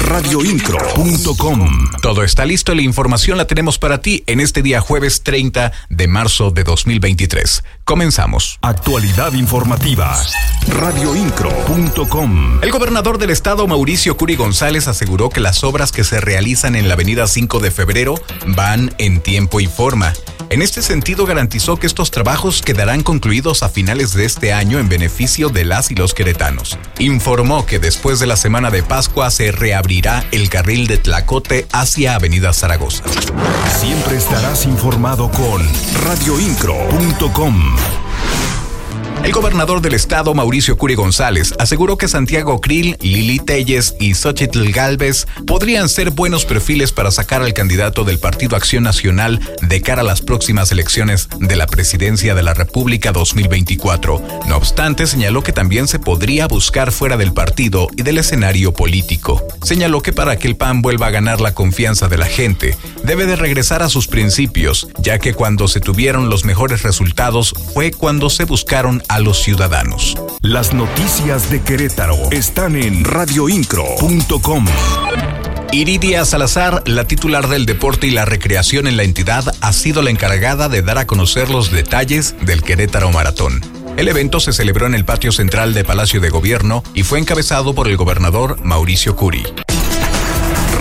Radioincro.com Todo está listo, la información la tenemos para ti en este día jueves 30 de marzo de 2023. Comenzamos. Actualidad informativa. Radioincro.com El gobernador del estado, Mauricio Curi González, aseguró que las obras que se realizan en la avenida 5 de febrero van en tiempo y forma. En este sentido, garantizó que estos trabajos quedarán concluidos a finales de este año en beneficio de las y los queretanos. Informó que después de la semana de Pascua se reabrirá el carril de Tlacote hacia Avenida Zaragoza. Siempre estarás informado con radioincro.com. El gobernador del estado, Mauricio Curi González, aseguró que Santiago Krill, Lili Telles y Xochitl Galvez podrían ser buenos perfiles para sacar al candidato del Partido Acción Nacional de cara a las próximas elecciones de la presidencia de la República 2024. No obstante, señaló que también se podría buscar fuera del partido y del escenario político. Señaló que para que el PAN vuelva a ganar la confianza de la gente, debe de regresar a sus principios, ya que cuando se tuvieron los mejores resultados fue cuando se buscaron a los ciudadanos. Las noticias de Querétaro están en radioincro.com. Iridia Salazar, la titular del deporte y la recreación en la entidad, ha sido la encargada de dar a conocer los detalles del Querétaro Maratón. El evento se celebró en el patio central de Palacio de Gobierno y fue encabezado por el gobernador Mauricio Curi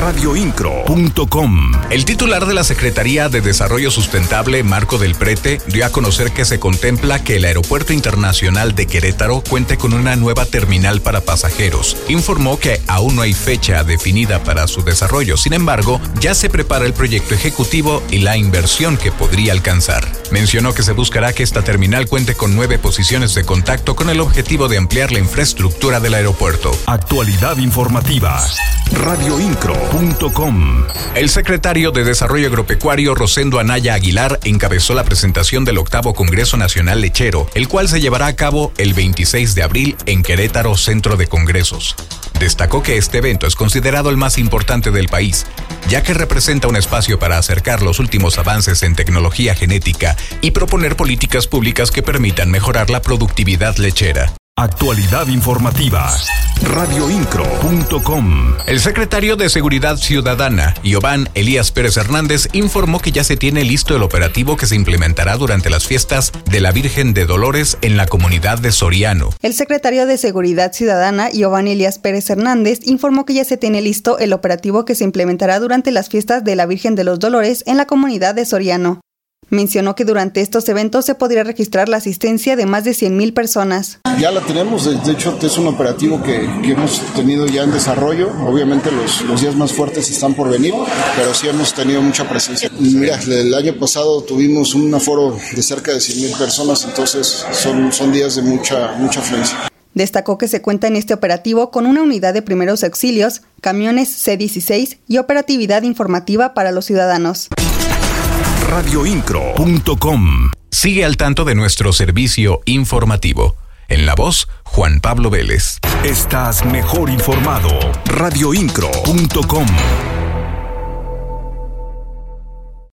radioincro.com. El titular de la Secretaría de Desarrollo Sustentable, Marco del Prete, dio a conocer que se contempla que el Aeropuerto Internacional de Querétaro cuente con una nueva terminal para pasajeros. Informó que aún no hay fecha definida para su desarrollo, sin embargo, ya se prepara el proyecto ejecutivo y la inversión que podría alcanzar. Mencionó que se buscará que esta terminal cuente con nueve posiciones de contacto con el objetivo de ampliar la infraestructura del aeropuerto. Actualidad informativa. Radioincro el secretario de Desarrollo Agropecuario Rosendo Anaya Aguilar encabezó la presentación del octavo Congreso Nacional Lechero, el cual se llevará a cabo el 26 de abril en Querétaro Centro de Congresos. Destacó que este evento es considerado el más importante del país, ya que representa un espacio para acercar los últimos avances en tecnología genética y proponer políticas públicas que permitan mejorar la productividad lechera. Actualidad informativa. Radioincro.com. El secretario de Seguridad Ciudadana, Iván Elías Pérez Hernández, informó que ya se tiene listo el operativo que se implementará durante las fiestas de la Virgen de Dolores en la comunidad de Soriano. El secretario de Seguridad Ciudadana, Iván Elías Pérez Hernández, informó que ya se tiene listo el operativo que se implementará durante las fiestas de la Virgen de los Dolores en la comunidad de Soriano. Mencionó que durante estos eventos se podría registrar la asistencia de más de 100.000 personas. Ya la tenemos, de hecho es un operativo que, hemos tenido ya en desarrollo. Obviamente los, los, días más fuertes están por venir, pero sí hemos tenido mucha presencia. Mira, el año pasado tuvimos un aforo de cerca de 100.000 personas, entonces son, son días de mucha, mucha afluencia. Destacó que se cuenta en este operativo con una unidad de primeros auxilios, camiones C-16 y operatividad informativa para los ciudadanos radioincro.com. Sigue al tanto de nuestro servicio informativo. En la voz, Juan Pablo Vélez. Estás mejor informado. radioincro.com.